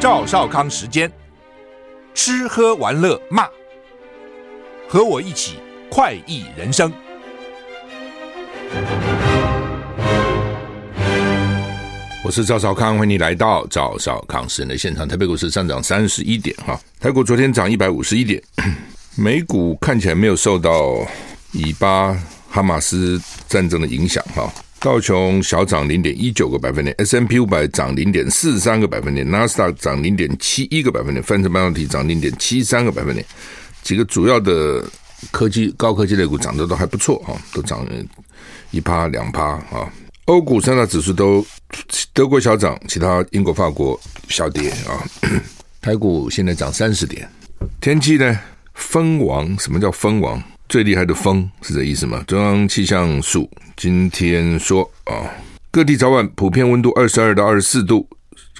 赵少康时间，吃喝玩乐骂，和我一起快意人生。我是赵少康，欢迎你来到赵少康时间的现场。台北股市上涨三十一点，哈，台股昨天涨一百五十一点，美股看起来没有受到以巴哈马斯战争的影响，哈。道琼小涨零点一九个百分点，S&P 五百涨零点四三个百分点，纳斯达克涨零点七一个百分点，费城半导体涨零点七三个百分点，几个主要的科技高科技类股涨得都还不错啊，都涨一趴两趴啊。欧股三大指数都德国小涨，其他英国、法国小跌啊。台股现在涨三十点，天气呢？风王，什么叫风王？最厉害的风是这意思吗？中央气象署今天说啊，各地早晚普遍温度二十二到二十四度，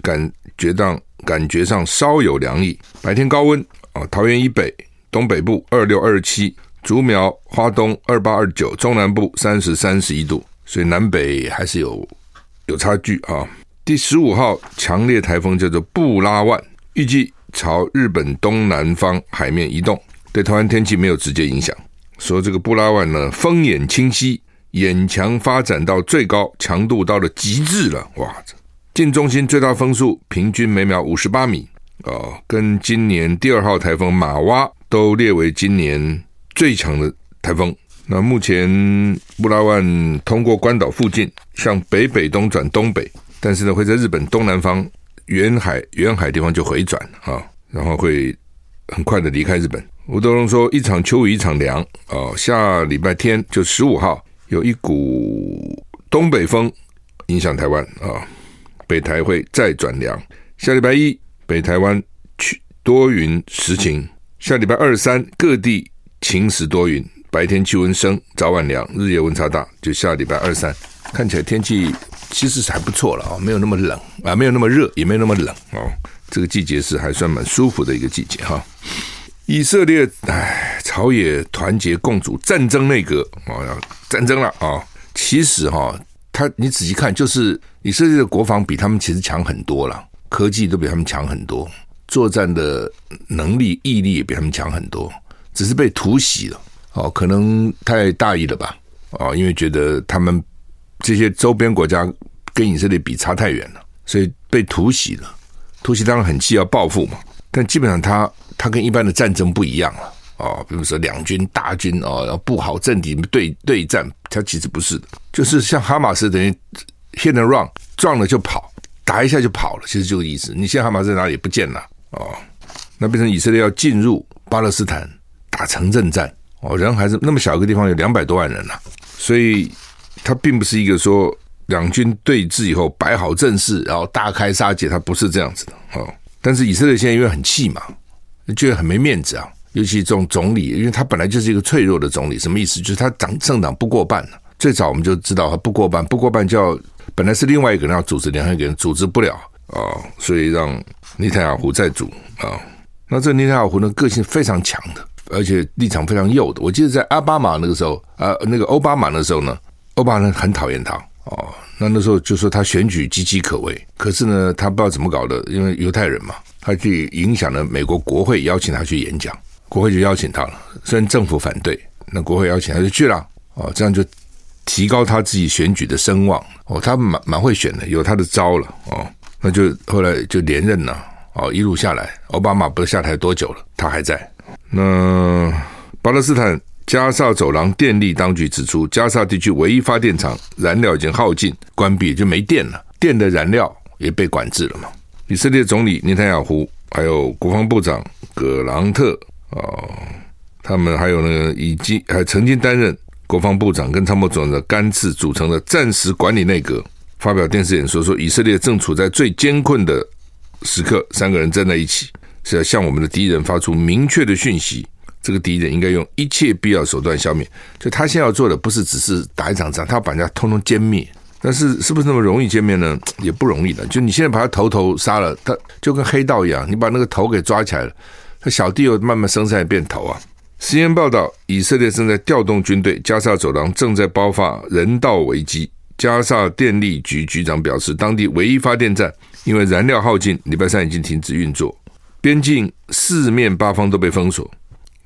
感觉上感觉上稍有凉意。白天高温啊，桃园以北、东北部二六二七，竹苗、花东二八二九，中南部三十三十一度，所以南北还是有有差距啊。第十五号强烈台风叫做布拉万，预计朝日本东南方海面移动，对台湾天气没有直接影响。说这个布拉万呢，风眼清晰，眼强发展到最高强度到了极致了，哇！近中心最大风速平均每秒五十八米，哦，跟今年第二号台风马哇都列为今年最强的台风。那目前布拉万通过关岛附近，向北北东转东北，但是呢，会在日本东南方远海远海地方就回转啊，然后会很快的离开日本。吴德荣说：“一场秋雨一场凉哦，下礼拜天就十五号有一股东北风影响台湾啊，北台会再转凉。下礼拜一北台湾去多云时晴，下礼拜二三各地晴时多云，白天气温升，早晚凉，日夜温差大。就下礼拜二三看起来天气其实是还不错了啊，没有那么冷啊，没有那么热，也没有那么冷哦。这个季节是还算蛮舒服的一个季节哈。”以色列，哎，朝野团结共主战争内阁啊，战争了啊！其实哈，他你仔细看，就是以色列的国防比他们其实强很多了，科技都比他们强很多，作战的能力、毅力也比他们强很多，只是被突袭了哦，可能太大意了吧？哦，因为觉得他们这些周边国家跟以色列比差太远了，所以被突袭了。突袭当然很气，要报复嘛，但基本上他。它跟一般的战争不一样了哦，比如说两军大军哦，要布好阵地对对战，它其实不是的，就是像哈马斯等于 hit and run，撞了就跑，打一下就跑了，其实就这个意思。你现在哈马斯在哪里不见了哦？那变成以色列要进入巴勒斯坦打城镇战哦，人还是那么小一个地方有两百多万人呐，所以它并不是一个说两军对峙以后摆好阵势，然后大开杀戒，它不是这样子的哦。但是以色列现在因为很气嘛。觉得很没面子啊，尤其这种总理，因为他本来就是一个脆弱的总理，什么意思？就是他党政党不过半。最早我们就知道他不过半，不过半就要本来是另外一个人要组织，另外一个人组织不了啊、哦，所以让尼坦雅胡再组啊、那这尼坦雅胡呢，个性非常强的，而且立场非常右的。我记得在奥巴马那个时候，啊，那个奥巴马那时候呢，奥巴马很讨厌他哦。那那时候就说他选举岌岌可危，可是呢，他不知道怎么搞的，因为犹太人嘛。他去影响了美国国会，邀请他去演讲，国会就邀请他了。虽然政府反对，那国会邀请他就去了。哦，这样就提高他自己选举的声望。哦，他蛮蛮会选的，有他的招了。哦，那就后来就连任了。哦，一路下来，奥巴马不下台多久了，他还在。那巴勒斯坦加萨走廊电力当局指出，加萨地区唯一发电厂燃料已经耗尽，关闭就没电了，电的燃料也被管制了嘛。以色列总理内塔雅胡，还有国防部长葛朗特啊、他们还有那个以及还曾经担任国防部长跟参谋总长的甘茨组成的战时管理内阁发表电视演说，说以色列正处在最艰困的时刻，三个人站在一起是要向我们的敌人发出明确的讯息，这个敌人应该用一切必要手段消灭。就他现在要做的，不是只是打一场仗，他要把人家通通歼灭。但是是不是那么容易见面呢？也不容易的。就你现在把他头头杀了，他就跟黑道一样，你把那个头给抓起来了，他小弟又慢慢生下来变头啊。实验报道，以色列正在调动军队，加沙走廊正在爆发人道危机，加沙电力局局长表示，当地唯一发电站因为燃料耗尽，礼拜三已经停止运作。边境四面八方都被封锁，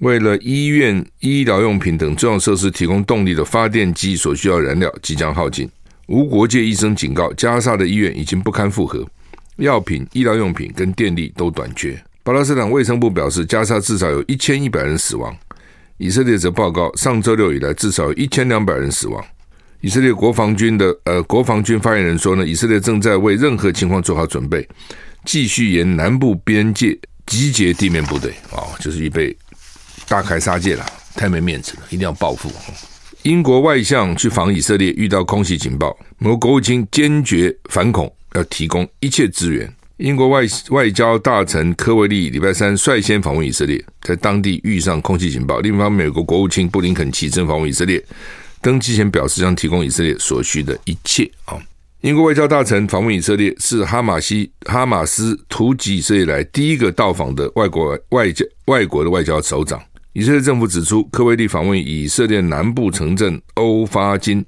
为了医院、医疗用品等重要设施提供动力的发电机所需要燃料即将耗尽。无国界医生警告，加沙的医院已经不堪负荷，药品、医疗用品跟电力都短缺。巴勒斯坦卫生部表示，加沙至少有一千一百人死亡。以色列则报告，上周六以来至少有一千两百人死亡。以色列国防军的呃国防军发言人说呢，以色列正在为任何情况做好准备，继续沿南部边界集结地面部队、哦，就是预备大开杀戒了，太没面子了，一定要报复。英国外相去访以色列，遇到空袭警报，美国国务卿坚决反恐，要提供一切支援。英国外外交大臣科维利礼拜三率先访问以色列，在当地遇上空袭警报。另一方面，美国国务卿布林肯启程访问以色列，登机前表示将提供以色列所需的一切。啊，英国外交大臣访问以色列是哈马西哈马斯突击以色列来第一个到访的外国外交外国的外交首长。以色列政府指出，科威利访问以色列南部城镇欧法金，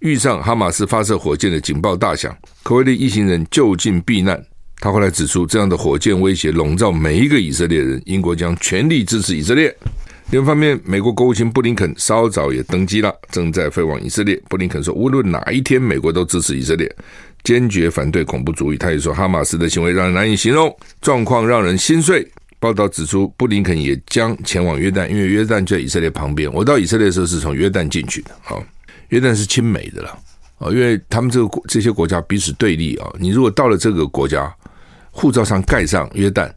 遇上哈马斯发射火箭的警报大响，科威利一行人就近避难。他后来指出，这样的火箭威胁笼罩每一个以色列人。英国将全力支持以色列。另一方面，美国国务卿布林肯稍早也登机了，正在飞往以色列。布林肯说，无论哪一天，美国都支持以色列，坚决反对恐怖主义。他也说，哈马斯的行为让人难以形容，状况让人心碎。报道指出，布林肯也将前往约旦，因为约旦就在以色列旁边。我到以色列的时候是从约旦进去的。好，约旦是亲美的了啊，因为他们这个这些国家彼此对立啊。你如果到了这个国家，护照上盖上约旦，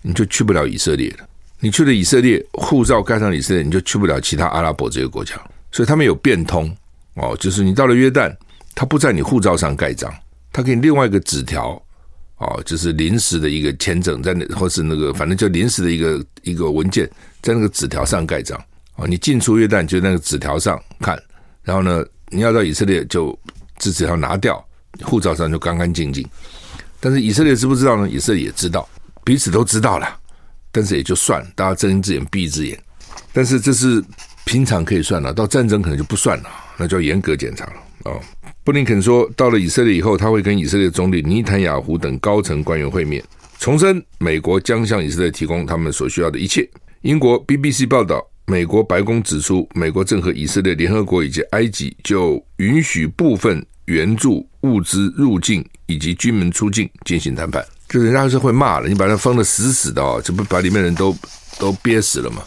你就去不了以色列了。你去了以色列，护照盖上以色列，你就去不了其他阿拉伯这个国家。所以他们有变通哦，就是你到了约旦，他不在你护照上盖章，他给你另外一个纸条哦，就是临时的一个签证，在那或是那个反正就临时的一个一个文件，在那个纸条上盖章哦。你进出约旦就那个纸条上看，然后呢，你要到以色列就这纸条拿掉，护照上就干干净净。但是以色列知不知道呢？以色列也知道，彼此都知道了，但是也就算，大家睁一只眼闭一只眼。但是这是平常可以算了，到战争可能就不算了，那就要严格检查了哦。布林肯说，到了以色列以后，他会跟以色列总理尼坦雅胡等高层官员会面，重申美国将向以色列提供他们所需要的一切。英国 BBC 报道，美国白宫指出，美国正和以色列、联合国以及埃及就允许部分援助物资入境。以及军门出境进行谈判，就人家是会骂了，你把它封得死死的哦，这不把里面人都都憋死了吗？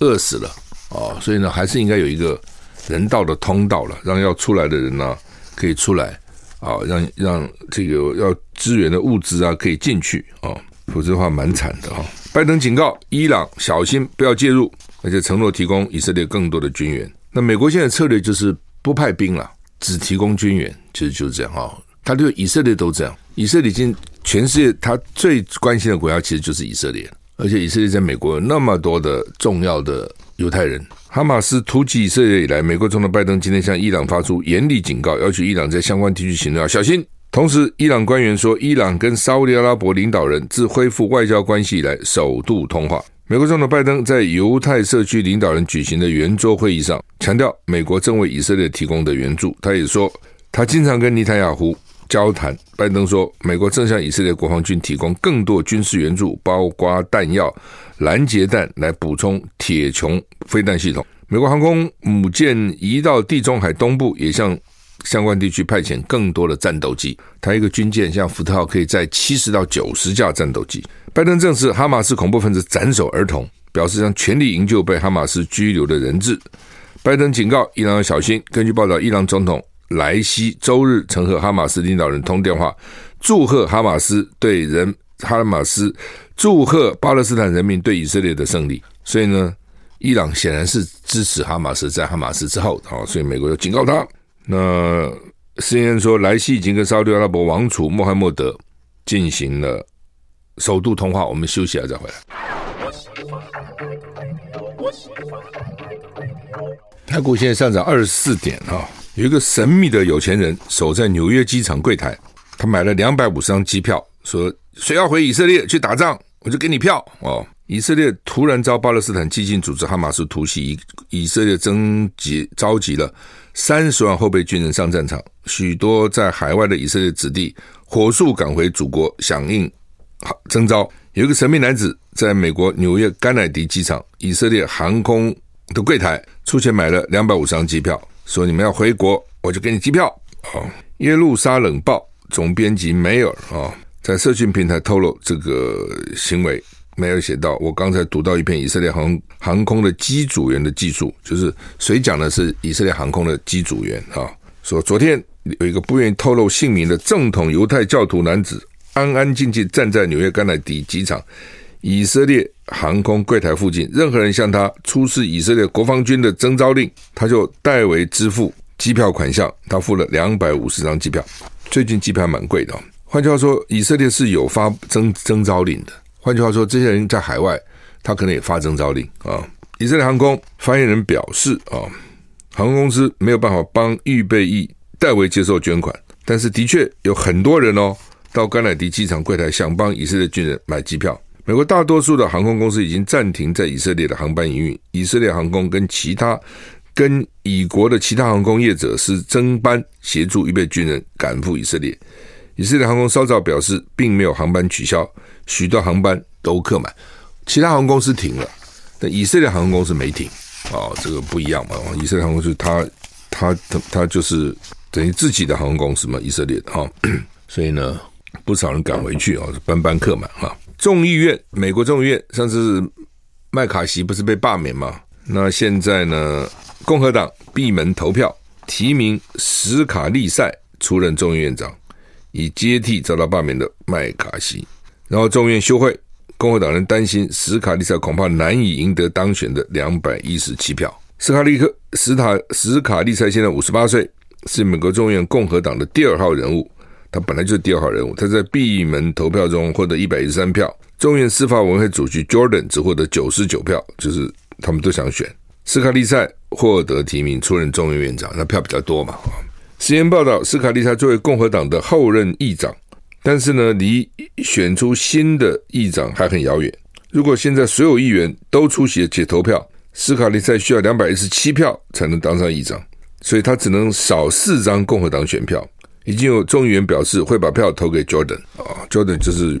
饿死了哦，所以呢，还是应该有一个人道的通道了，让要出来的人呢可以出来啊，让让这个要支援的物资啊可以进去啊，否则的话蛮惨的哈。拜登警告伊朗小心不要介入，而且承诺提供以色列更多的军援。那美国现在策略就是不派兵了，只提供军援，其实就是这样哈。他对以色列都这样，以色列已经全世界他最关心的国家其实就是以色列，而且以色列在美国有那么多的重要的犹太人。哈马斯突击以色列以来，美国总统拜登今天向伊朗发出严厉警告，要求伊朗在相关地区行动要小心。同时，伊朗官员说，伊朗跟沙乌地阿拉伯领导人自恢复外交关系以来首度通话。美国总统拜登在犹太社区领导人举行的圆桌会议上强调，美国正为以色列提供的援助。他也说，他经常跟尼坦雅胡。交谈，拜登说，美国正向以色列国防军提供更多军事援助，包括弹药、拦截弹，来补充铁穹飞弹系统。美国航空母舰移到地中海东部，也向相关地区派遣更多的战斗机。他一个军舰像福特号可以载七十到九十架战斗机。拜登证实哈马斯恐怖分子斩首儿童，表示将全力营救被哈马斯拘留的人质。拜登警告伊朗要小心。根据报道，伊朗总统。莱西周日曾和哈马斯领导人通电话，祝贺哈马斯对人哈马斯，祝贺巴勒斯坦人民对以色列的胜利。所以呢，伊朗显然是支持哈马斯，在哈马斯之后，好，所以美国就警告他。那 CNN 说，莱西已经跟沙乌地阿拉伯王储穆罕默德进行了首度通话。我们休息了再回来。台股现在上涨二十四点啊。有一个神秘的有钱人守在纽约机场柜台，他买了两百五十张机票，说谁要回以色列去打仗，我就给你票哦。以色列突然遭巴勒斯坦激进组织哈马斯突袭，以以色列征集召集了三十万后备军人上战场，许多在海外的以色列子弟火速赶回祖国响应征召。有一个神秘男子在美国纽约甘乃迪机场以色列航空的柜台出钱买了两百五十张机票，说你们要回国，我就给你机票。哦，耶路撒冷报总编辑梅尔啊，在社群平台透露这个行为。没有写到，我刚才读到一篇以色列航航空的机组员的记述，就是谁讲的是以色列航空的机组员啊？说昨天有一个不愿意透露姓名的正统犹太教徒男子，安安静静站在纽约甘乃迪机场以色列航空柜台附近，任何人向他出示以色列国防军的征召令，他就代为支付机票款项。他付了两百五十张机票，最近机票蛮贵的。换句话说，以色列是有发征征召令的。换句话说，这些人在海外，他可能也发征召令啊。以色列航空发言人表示啊，航空公司没有办法帮预备役代为接受捐款，但是的确有很多人哦，到甘乃迪机场柜台想帮以色列军人买机票。美国大多数的航空公司已经暂停在以色列的航班营运。以色列航空跟其他跟以国的其他航空业者是增班协助预备军人赶赴以色列。以色列航空稍早表示，并没有航班取消。许多航班都客满，其他航空公司停了，但以色列航空公司没停啊，这个不一样嘛。以色列航空公司它它它就是等于自己的航空公司嘛，以色列的哈，所以呢，不少人赶回去啊，班班客满哈。众议院，美国众议院上次麦卡锡不是被罢免吗？那现在呢，共和党闭门投票提名史卡利塞出任众议院长，以接替遭到罢免的麦卡锡。然后众议院休会，共和党人担心史卡利塞恐怕难以赢得当选的两百一十七票。史卡利克史塔史卡利塞现在五十八岁，是美国众议院共和党的第二号人物。他本来就是第二号人物。他在闭门投票中获得一百一十三票，众院司法委员会主席 Jordan 只获得九十九票，就是他们都想选斯卡利塞获得提名出任众院院长，那票比较多嘛。实验报道，斯卡利塞作为共和党的后任议长。但是呢，离选出新的议长还很遥远。如果现在所有议员都出席且投票，斯卡利塞需要两百一十七票才能当上议长，所以他只能少四张共和党选票。已经有众议员表示会把票投给 Jordan 啊，Jordan 就是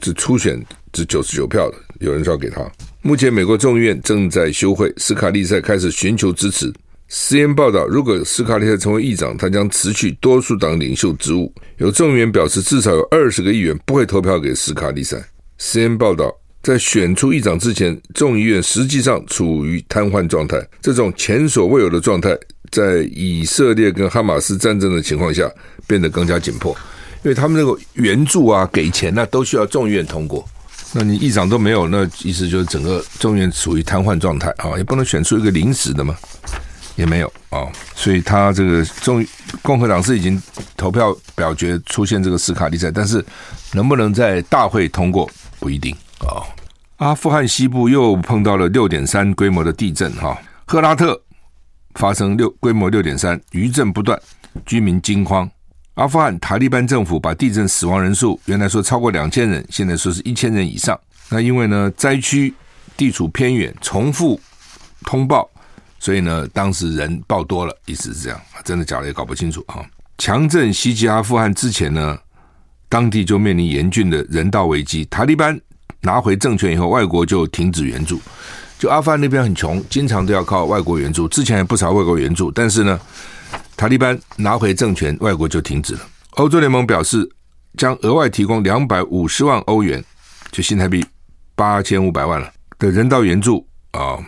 只初选只九十九票的，有人说要给他。目前美国众议院正在休会，史卡利塞开始寻求支持。实验报道，如果史卡利塞成为议长，他将辞去多数党领袖职务。有众议员表示，至少有二十个议员不会投票给史卡利塞。实验报道，在选出议长之前，众议院实际上处于瘫痪状态。这种前所未有的状态，在以色列跟哈马斯战争的情况下变得更加紧迫，因为他们那个援助啊、给钱啊，都需要众议院通过。那你议长都没有，那意思就是整个众议院处于瘫痪状态啊，也不能选出一个临时的嘛。也没有啊、所以他这个众共和党是已经投票表决出现这个斯卡利塞，但是能不能在大会通过不一定啊、阿富汗西部又碰到了六点三规模的地震哈，赫拉特发生六规模六点三，余震不断，居民惊慌。阿富汗塔利班政府把地震死亡人数原来说超过两千人，现在说是一千人以上。那因为呢灾区地处偏远，重复通报。所以呢，当时人报多了，意思是这样，真的假的也搞不清楚啊。强震袭击阿富汗之前呢，当地就面临严峻的人道危机。塔利班拿回政权以后，外国就停止援助。就阿富汗那边很穷，经常都要靠外国援助。之前也不少外国援助，但是呢，塔利班拿回政权，外国就停止了。欧洲联盟表示，将额外提供两百五十万欧元，就新台币八千五百万了的人道援助啊。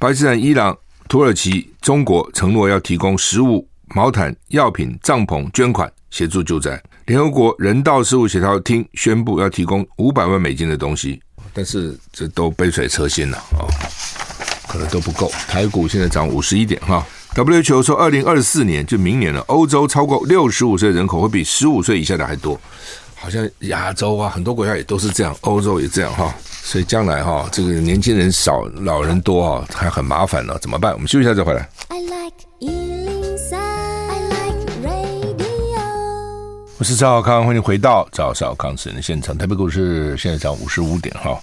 巴基斯坦、伊朗。土耳其、中国承诺要提供食物、毛毯、药品、帐篷捐款协助救灾。联合国人道事务协调厅宣布要提供五百万美金的东西，但是这都杯水车薪了啊，可能都不够。台股现在涨五十一点哈。WHO 说，二零二四年就明年了，欧洲超过六十五岁人口会比十五岁以下的还多，好像亚洲啊很多国家也都是这样，欧洲也这样哈。所以将来哈，这个年轻人少，老人多啊，还很麻烦呢，怎么办？我们休息一下再回来。I like 我是赵少康，欢迎回到赵少康私人的现场。台北股市现在涨五十五点哈。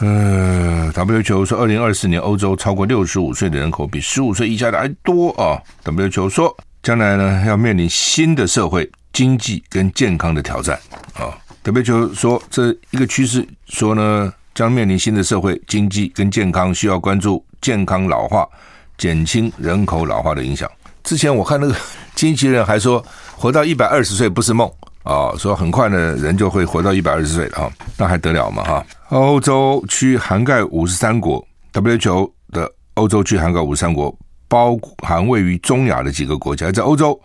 嗯，WQ 说，二零二四年欧洲超过六十五岁的人口比十五岁以下的还多啊。WQ 说，将来呢要面临新的社会、经济跟健康的挑战啊。WHO 说，这一个趋势说呢，将面临新的社会、经济跟健康，需要关注健康老化，减轻人口老化的影响。之前我看那个 经纪人还说，活到一百二十岁不是梦啊，说很快呢人就会活到一百二十岁了哈，那还得了嘛哈？欧洲区涵盖五十三国，WHO 的欧洲区涵盖五十三国，包含位于中亚的几个国家，在欧洲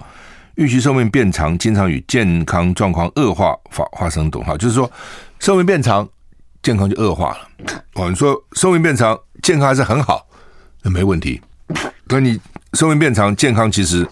预期寿命变长，经常与健康状况恶化发发生动哈，就是说寿命变长，健康就恶化了。哦，你说寿命变长，健康还是很好，那没问题。可你寿命变长，健康其实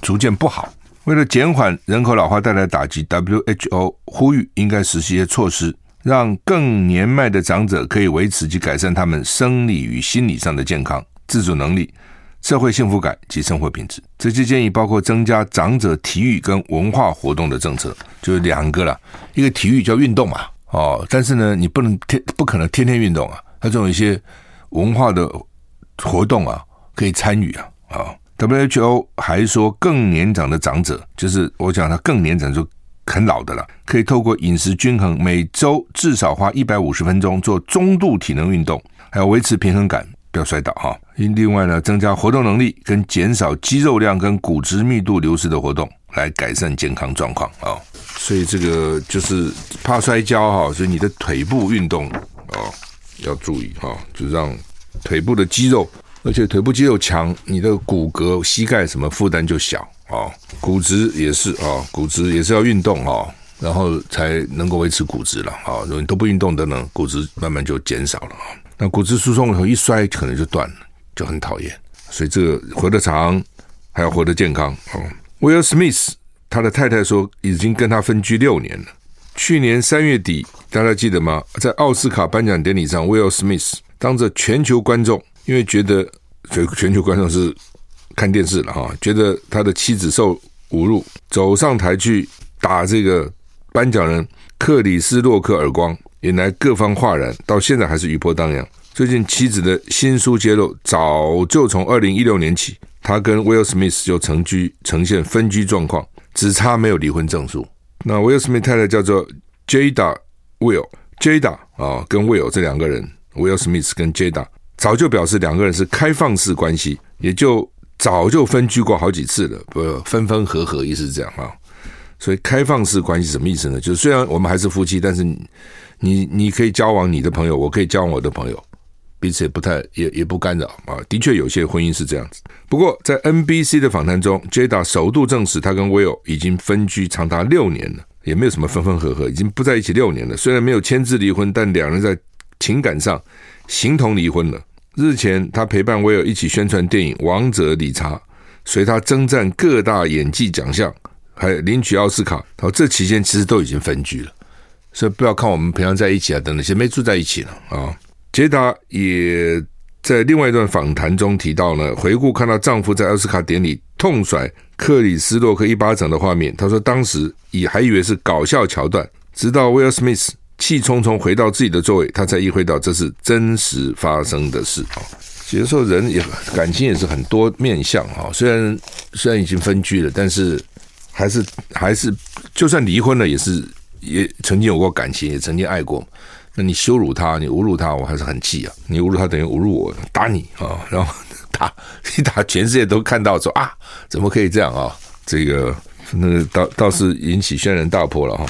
逐渐不好。为了减缓人口老化带来的打击，WHO 呼吁应该实施一些措施，让更年迈的长者可以维持及改善他们生理与心理上的健康、自主能力、社会幸福感及生活品质。这些建议包括增加长者体育跟文化活动的政策，就是两个了。一个体育叫运动嘛，哦，但是呢，你不能天不可能天天运动啊，它总有一些文化的活动啊。可以参与啊啊！WHO 还说，更年长的长者，就是我讲他更年长就很老的了，可以透过饮食均衡，每周至少花一百五十分钟做中度体能运动，还要维持平衡感，不要摔倒哈。另外呢，增加活动能力跟减少肌肉量跟骨质密度流失的活动，来改善健康状况啊。所以这个就是怕摔跤哈，所以你的腿部运动啊要注意哈，就让腿部的肌肉。而且腿部肌肉强，你的骨骼、膝盖什么负担就小啊。骨质也是啊，骨质也是要运动啊，然后才能够维持骨质了啊。如果你都不运动的呢，骨质慢慢就减少了啊。那骨质疏松以后一摔，可能就断了，就很讨厌。所以这个活得长，还要活得健康啊。威尔·史密斯他的太太说，已经跟他分居六年了。去年三月底，大家记得吗？在奥斯卡颁奖典礼上，，Will Smith 当着全球观众，因为觉得。全全球观众是看电视了哈，觉得他的妻子受侮辱，走上台去打这个颁奖人克里斯洛克耳光，引来各方哗然，到现在还是余波荡漾。最近妻子的新书揭露，早就从二零一六年起，他跟 Will Smith 就成居，呈现分居状况，只差没有离婚证书。那 Will Smith 太太叫做 Jada Will，Jada 啊，跟 Will 这两个人，，Will Smith 跟 Jada。早就表示两个人是开放式关系，也就早就分居过好几次了，不分分合合，意思是这样啊。所以开放式关系什么意思呢？就是虽然我们还是夫妻，但是你你你可以交往你的朋友，我可以交往我的朋友，彼此也不太也也不干扰啊。的确有些婚姻是这样子。不过在 NBC 的访谈中，Jada 首度证实他跟 Will 已经分居长达六年了，也没有什么分分合合，已经不在一起六年了。虽然没有签字离婚，但两人在情感上形同离婚了。日前，他陪伴威尔一起宣传电影《王者理查》，随他征战各大演技奖项，还领取奥斯卡。好，这期间其实都已经分居了，所以不要看我们平常在一起啊，等那些没住在一起了啊。杰达也在另外一段访谈中提到呢，回顾看到丈夫在奥斯卡典礼痛甩克里斯洛克一巴掌的画面，他说当时以还以为是搞笑桥段，直到威尔史密斯。气冲冲回到自己的座位，他才意会到这是真实发生的事啊。有的时候人也感情也是很多面相啊。虽然虽然已经分居了，但是还是还是就算离婚了，也是也曾经有过感情，也曾经爱过。那你羞辱他，你侮辱他，我还是很气啊。你侮辱他等于侮辱我，打你啊，然后打 一打，全世界都看到说啊，怎么可以这样啊？这个那倒倒是引起轩然大波了哈。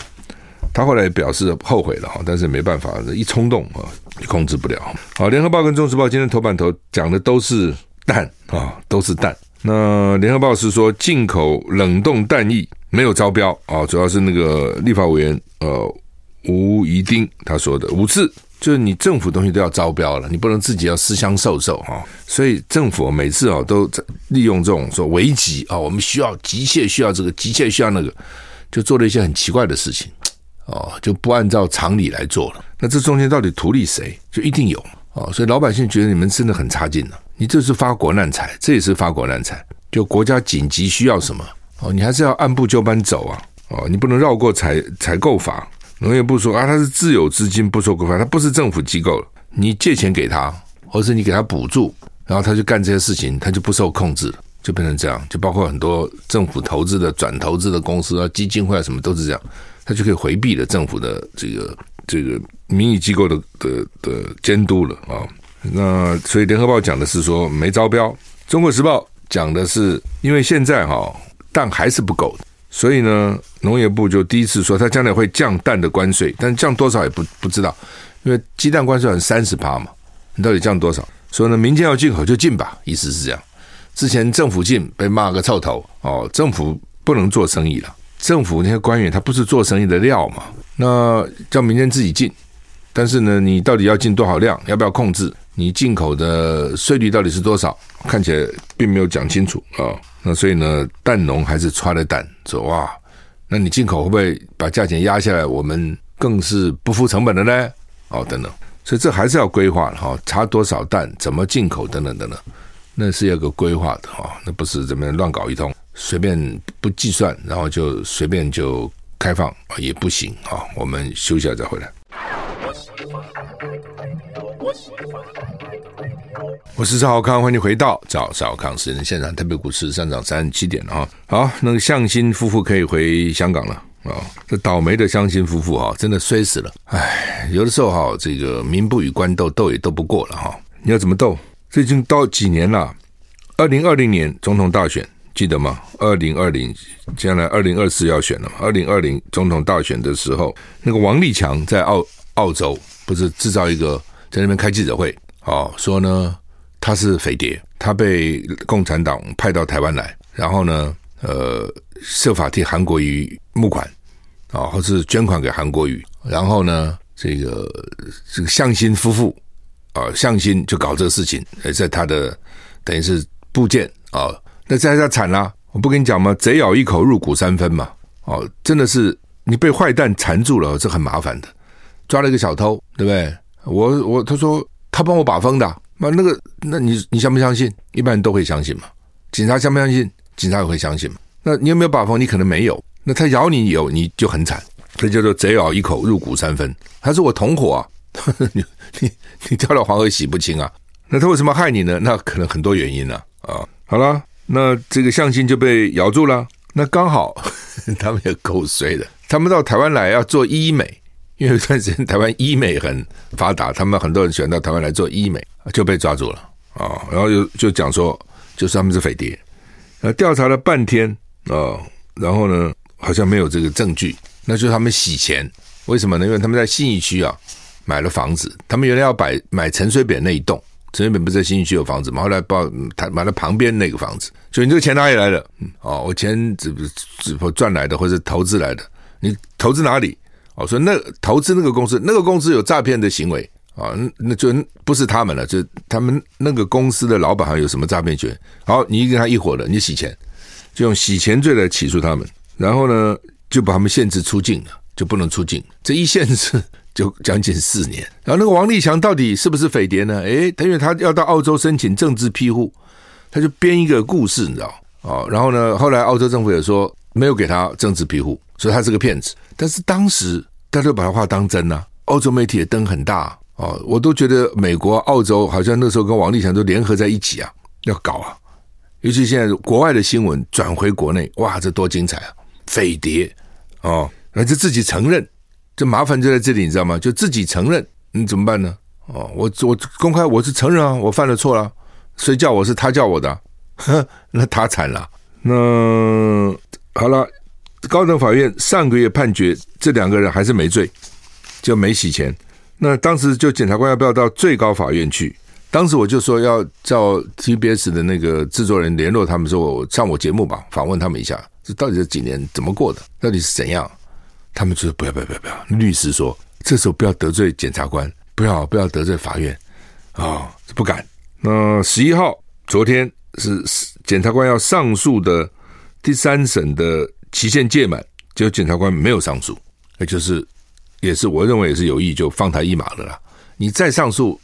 他后来表示后悔了哈，但是没办法，一冲动啊，控制不了。好，联合报跟中时报今天头版头讲的都是蛋啊，都是蛋。那联合报是说进口冷冻蛋液没有招标啊，主要是那个立法委员呃吴怡丁他说的五次，就是你政府东西都要招标了，你不能自己要私相授受哈。所以政府每次啊都在利用这种说危急啊，我们需要急切需要这个，急切需要那个，就做了一些很奇怪的事情。哦，就不按照常理来做了。那这中间到底图利谁？就一定有哦。所以老百姓觉得你们真的很差劲了。你这是发国难财，这也是发国难财。就国家紧急需要什么哦，你还是要按部就班走啊。哦，你不能绕过采采购法。农业部说啊，它是自有资金不受规范，它不是政府机构了。你借钱给他，或是你给他补助，然后他就干这些事情，他就不受控制了，就变成这样。就包括很多政府投资的、转投资的公司啊、基金会啊，什么都是这样，他就可以回避了政府的这个这个民意机构的的的监督了啊。那所以联合报讲的是说没招标，中国时报讲的是因为现在哈蛋还是不够，所以呢农业部就第一次说他将来会降蛋的关税，但降多少也不不知道。因为鸡蛋关税很三十趴嘛，你到底降多少？所以呢，民间要进口就进吧，意思是这样。之前政府进被骂个臭头哦，政府不能做生意了。政府那些官员他不是做生意的料嘛，那叫民间自己进。但是呢，你到底要进多少量？要不要控制？你进口的税率到底是多少？看起来并没有讲清楚啊、那所以呢，蛋农还是抓了蛋走啊，那你进口会不会把价钱压下来？我们更是不付成本的呢？哦，等等，所以这还是要规划的哈，查多少蛋，怎么进口，等等等等，那是要个规划的哈，那不是怎么乱搞一通，随便不计算，然后就随便就开放啊，也不行啊。我们休息一下再回来。我是赵少康，欢迎回到赵少康私人现场。特别股市上涨三十七点啊，好，那个向心夫妇可以回香港了。啊、这倒霉的乡亲夫妇啊，真的衰死了。哎，有的时候哈，这个民不与官斗，斗也斗不过了哈。你要怎么斗？这已经到几年了？二零二零年总统大选记得吗？二零二零，将来二零二四要选了嘛？二零二零总统大选的时候，那个王立强在澳澳洲不是制造一个在那边开记者会，哦，说呢他是匪谍，他被共产党派到台湾来，然后呢，呃，设法替韩国瑜募款。啊，或是捐款给韩国瑜，然后呢，这个这个向心夫妇啊，向心就搞这个事情，在他的等于是部件啊，那这下惨了，我不跟你讲吗？贼咬一口，入骨三分嘛，哦，真的是你被坏蛋缠住了，这很麻烦的。抓了一个小偷，对不对？我我他说他帮我把风的，那那个那你你相不相信？一般人都会相信嘛。警察相不相信？警察也会相信嘛。那你有没有把风？你可能没有。那他咬你有你就很惨，这叫做贼咬一口，入骨三分。他是我同伙啊，你你你跳到黄河洗不清啊。那他为什么害你呢？那可能很多原因呢，啊。好了，那这个向心就被咬住了。那刚好 他们也够衰的，他们到台湾来要做医美，因为有段时间台湾医美很发达，他们很多人喜欢到台湾来做医美，就被抓住了啊。然后就就讲说，就是他们是匪谍。呃，调查了半天啊，然后呢？好像没有这个证据，那就是他们洗钱。为什么呢？因为他们在信义区啊买了房子，他们原来要买买陈水扁那一栋，陈水扁不是在新区有房子吗？后来报他买了旁边那个房子，就你这个钱哪里来的？哦，我钱只只赚来的，或者投资来的。你投资哪里？哦，说那投资那个公司，那个公司有诈骗的行为啊，那就不是他们了，就他们那个公司的老板还有什么诈骗权？好，你跟他一伙的，你洗钱，就用洗钱罪来起诉他们。然后呢，就把他们限制出境了，就不能出境。这一限制就将近四年。然后那个王立强到底是不是匪谍呢？诶，他因为他要到澳洲申请政治庇护，他就编一个故事，你知道？哦，然后呢，后来澳洲政府也说没有给他政治庇护，所以他是个骗子。但是当时大家都把他话当真呐，澳洲媒体也登很大哦，我都觉得美国、澳洲好像那时候跟王立强都联合在一起啊，要搞啊。尤其现在国外的新闻转回国内，哇，这多精彩啊！匪谍哦，那就自己承认，这麻烦就在这里，你知道吗？就自己承认，你怎么办呢？哦，我我公开我是承认啊，我犯了错了，谁叫我是他叫我的？呵，那他惨了。那好了，高等法院上个月判决这两个人还是没罪，就没洗钱。那当时就检察官要不要到最高法院去？当时我就说要叫 TBS 的那个制作人联络他们，说我上我节目吧，访问他们一下。这到底这几年怎么过的？到底是怎样？他们就说不要不要不要不要。律师说这时候不要得罪检察官，不要不要得罪法院啊、不敢。那十一号昨天是检察官要上诉的第三审的期限届满，结果检察官没有上诉，那就是也是我认为也是有意就放他一马了啦。你再上诉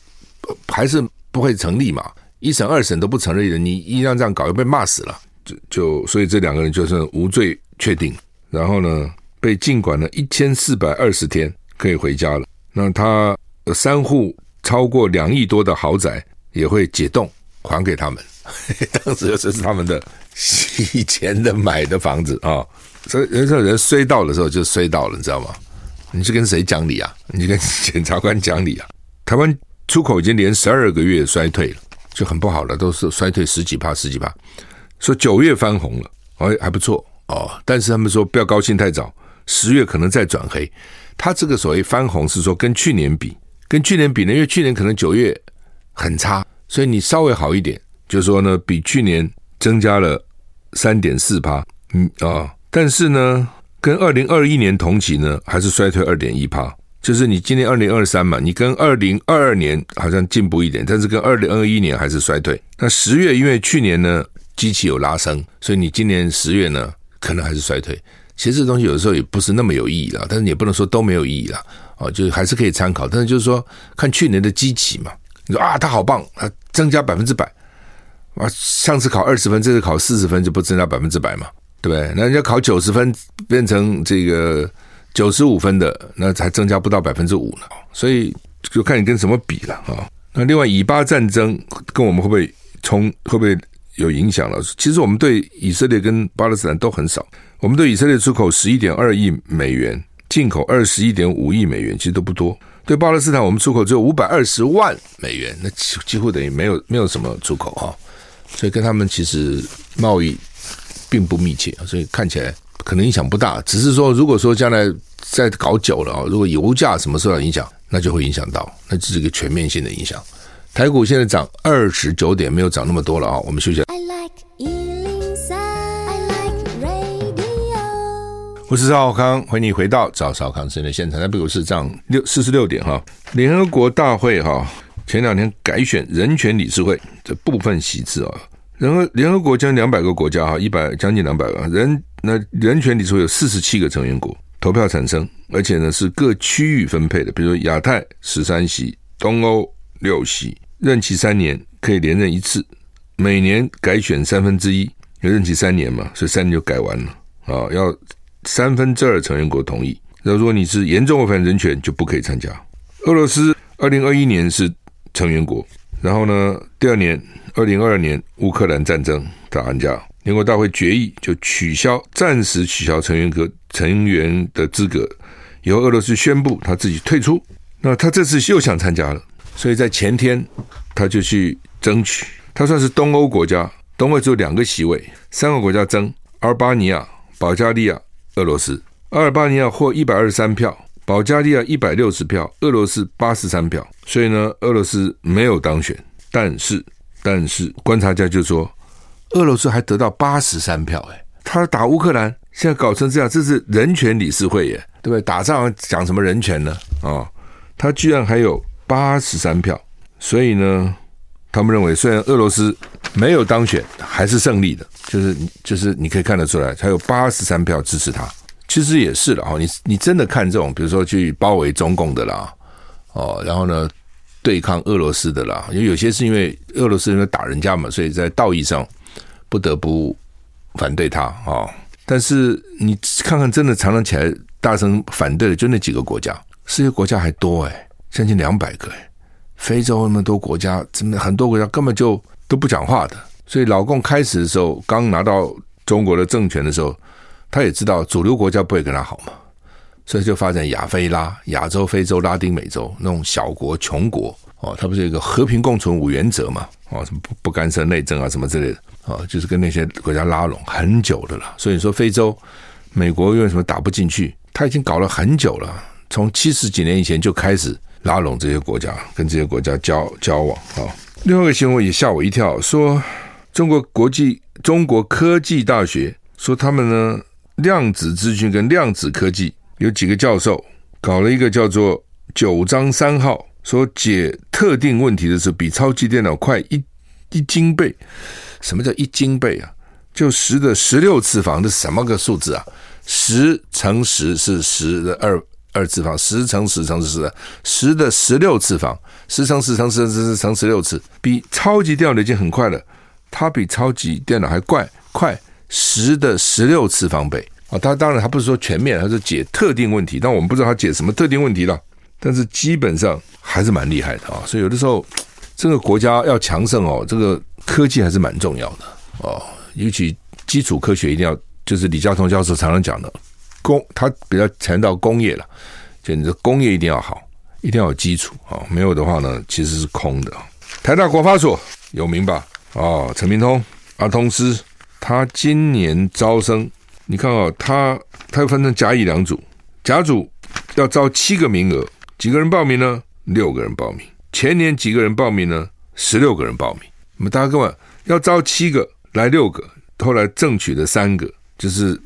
还是不会成立嘛？一审二审都不成立的，你一样这样搞，又被骂死了。就就所以这两个人就是无罪确定，然后呢被禁管了一千四百二十天，可以回家了。那他三户超过两亿多的豪宅也会解冻还给他们。当时这是他们的以前的买的房子啊，所以人说人衰到的时候就衰到了，你知道吗？你去跟谁讲理啊？你跟检察官讲理啊？台湾出口已经连十二个月衰退了，就很不好了，都是衰退十几趴、十几趴。说九月翻红了，哎，还不错哦。但是他们说不要高兴太早，十月可能再转黑。他这个所谓翻红是说跟去年比，跟去年比呢，因为去年可能九月很差，所以你稍微好一点。就是说呢，比去年增加了三点四趴，嗯啊，但是呢，跟二零二一年同期呢，还是衰退二点一趴。就是你今年二零二三嘛，你跟二零二二年好像进步一点，但是跟二零二一年还是衰退。那十月因为去年呢，机器有拉升，所以你今年十月呢，可能还是衰退。其实这东西有的时候也不是那么有意义了，但是也不能说都没有意义了啊，就还是可以参考。但是就是说，看去年的基期嘛，你说啊，他好棒，啊增加百分之百。啊，上次考二十分，这次考四十分，就不增加百分之百嘛，对不对？那人家考九十分变成这个九十五分的，那才增加不到百分之五呢。所以就看你跟什么比了啊。那另外，以巴战争跟我们会不会冲，会不会有影响了？其实我们对以色列跟巴勒斯坦都很少。我们对以色列出口十一点二亿美元，进口二十一点五亿美元，其实都不多。对巴勒斯坦，我们出口只有五百二十万美元，那几几乎等于没有没有什么出口哈。所以跟他们其实贸易并不密切，所以看起来可能影响不大。只是说，如果说将来再搞久了啊，如果油价什么受到影响，那就会影响到，那这是一个全面性的影响。台股现在涨二十九点，没有涨那么多了啊。我们休息。I like 我是赵康，欢迎你回到赵少康新闻的现场。那比如是这样六四十六点哈。联合国大会哈。前两天改选人权理事会这部分席次啊，然后联合国将两百个国家哈，一百将近两百个人，那人权理事会有四十七个成员国投票产生，而且呢是各区域分配的，比如说亚太十三席，东欧六席，任期三年，可以连任一次，每年改选三分之一，有任期三年嘛，所以三年就改完了啊，要三分之二成员国同意，那如果你是严重违反人权，就不可以参加。俄罗斯二零二一年是。成员国，然后呢，第二年，二零二二年乌克兰战争打完架，联合国大会决议就取消，暂时取消成员国成员的资格，以后俄罗斯宣布他自己退出。那他这次又想参加了，所以在前天他就去争取。他算是东欧国家，东欧只有两个席位，三个国家争：阿尔巴尼亚、保加利亚、俄罗斯。阿尔巴尼亚获一百二十三票。保加利亚一百六十票，俄罗斯八十三票，所以呢，俄罗斯没有当选。但是，但是观察家就说，俄罗斯还得到八十三票，哎，他打乌克兰，现在搞成这样，这是人权理事会耶，对不对？打仗讲什么人权呢？啊、他居然还有八十三票，所以呢，他们认为虽然俄罗斯没有当选，还是胜利的，就是就是你可以看得出来，他有八十三票支持他。其实也是了哈，你你真的看这种，比如说去包围中共的啦，哦，然后呢对抗俄罗斯的啦，因为有些是因为俄罗斯因为打人家嘛，所以在道义上不得不反对他啊、哦。但是你看看，真的常常起来大声反对的，就那几个国家，世界国家还多诶，将近两百个诶，非洲那么多国家，真的很多国家根本就都不讲话的。所以老共开始的时候，刚拿到中国的政权的时候。他也知道主流国家不会跟他好嘛，所以就发展亚非拉、亚洲、非洲、拉丁美洲那种小国、穷国哦，他不是一个和平共存五原则嘛？哦，什么不不干涉内政啊，什么之类的哦，就是跟那些国家拉拢很久的了。所以说非洲，美国为什么打不进去？他已经搞了很久了，从七十几年以前就开始拉拢这些国家，跟这些国家交交往啊。另外一个新闻也吓我一跳，说中国国际中国科技大学说他们呢。量子资讯跟量子科技有几个教授搞了一个叫做“九章三号”，说解特定问题的时候比超级电脑快一一斤倍。什么叫一斤倍啊？就十的十六次方，这什么个数字啊？十乘十是十的二二次方，十乘十乘十的十的十六次方，十乘十乘十乘十乘十六次，比超级电脑已经很快了，它比超级电脑还快快。十的十六次方倍啊。它当然它不是说全面，它是解特定问题，但我们不知道它解什么特定问题了。但是基本上还是蛮厉害的啊。所以有的时候这个国家要强盛哦，这个科技还是蛮重要的哦，尤其基础科学一定要，就是李嘉彤教授常常讲的工，他比较强调工业了，就你的工业一定要好，一定要有基础啊，没有的话呢，其实是空的。台大国发所有名吧？哦，陈明通、阿通师，他今年招生，你看哦，他他又分成甲乙两组，甲组要招七个名额，几个人报名呢？六个人报名。前年几个人报名呢？十六个人报名。那么大家各位要招七个，来六个，后来争取的三个，就是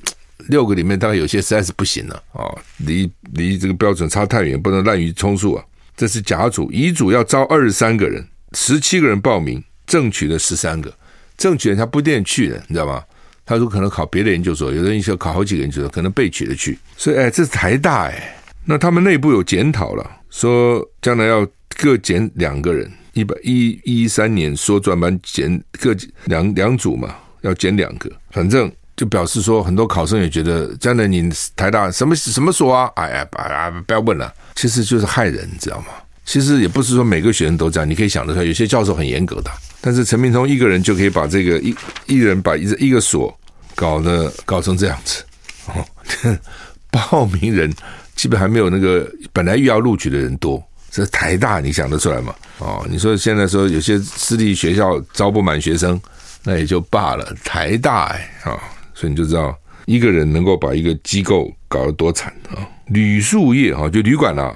六个里面大概有些实在是不行了啊，离离这个标准差太远，不能滥竽充数啊。这是甲组，乙组要招二十三个人，十七个人报名。争取了十三个，争取人他不一定去的，你知道吗？他说可能考别的研究所，有的人要考好几个研究所，可能被取的去。所以，哎，这是台大哎，那他们内部有检讨了，说将来要各减两个人，一百一一三年说专班减各两两组嘛，要减两个，反正就表示说很多考生也觉得将来你台大什么什么所啊，哎呀，啊不要问了，其实就是害人，你知道吗？其实也不是说每个学生都这样，你可以想得出来，有些教授很严格的。但是陈明通一个人就可以把这个一一人把一一个所搞得搞成这样子，哦，报名人基本还没有那个本来预要录取的人多。这台大你想得出来吗？哦，你说现在说有些私立学校招不满学生，那也就罢了。台大哎啊，所以你就知道一个人能够把一个机构搞得多惨啊！旅宿业哈，就旅馆啊，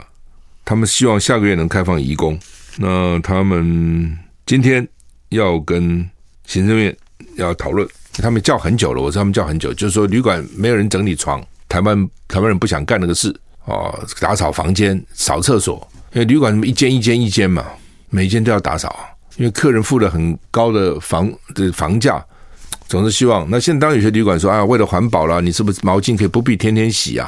他们希望下个月能开放移工，那他们今天。要跟行政院要讨论，他们叫很久了。我说他们叫很久，就是说旅馆没有人整理床，台湾台湾人不想干那个事哦，打扫房间、扫厕所，因为旅馆一间一间一间嘛，每一间都要打扫，因为客人付了很高的房的房价，总是希望。那现在当有些旅馆说啊，为了环保啦，你是不是毛巾可以不必天天洗啊？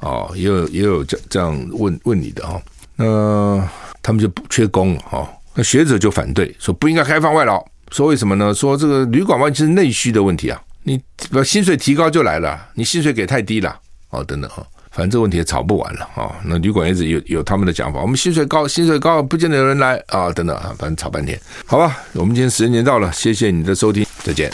哦，也有也有这这样问问你的哦，那他们就不缺工了哦。那学者就反对说不应该开放外劳，说为什么呢？说这个旅馆外是内需的问题啊，你把薪水提高就来了，你薪水给太低了哦，等等哈，反正这个问题也吵不完了啊。那旅馆一直有有他们的讲法，我们薪水高，薪水高不见得有人来啊，等等啊，反正吵半天，好吧。我们今天时间到了，谢谢你的收听，再见。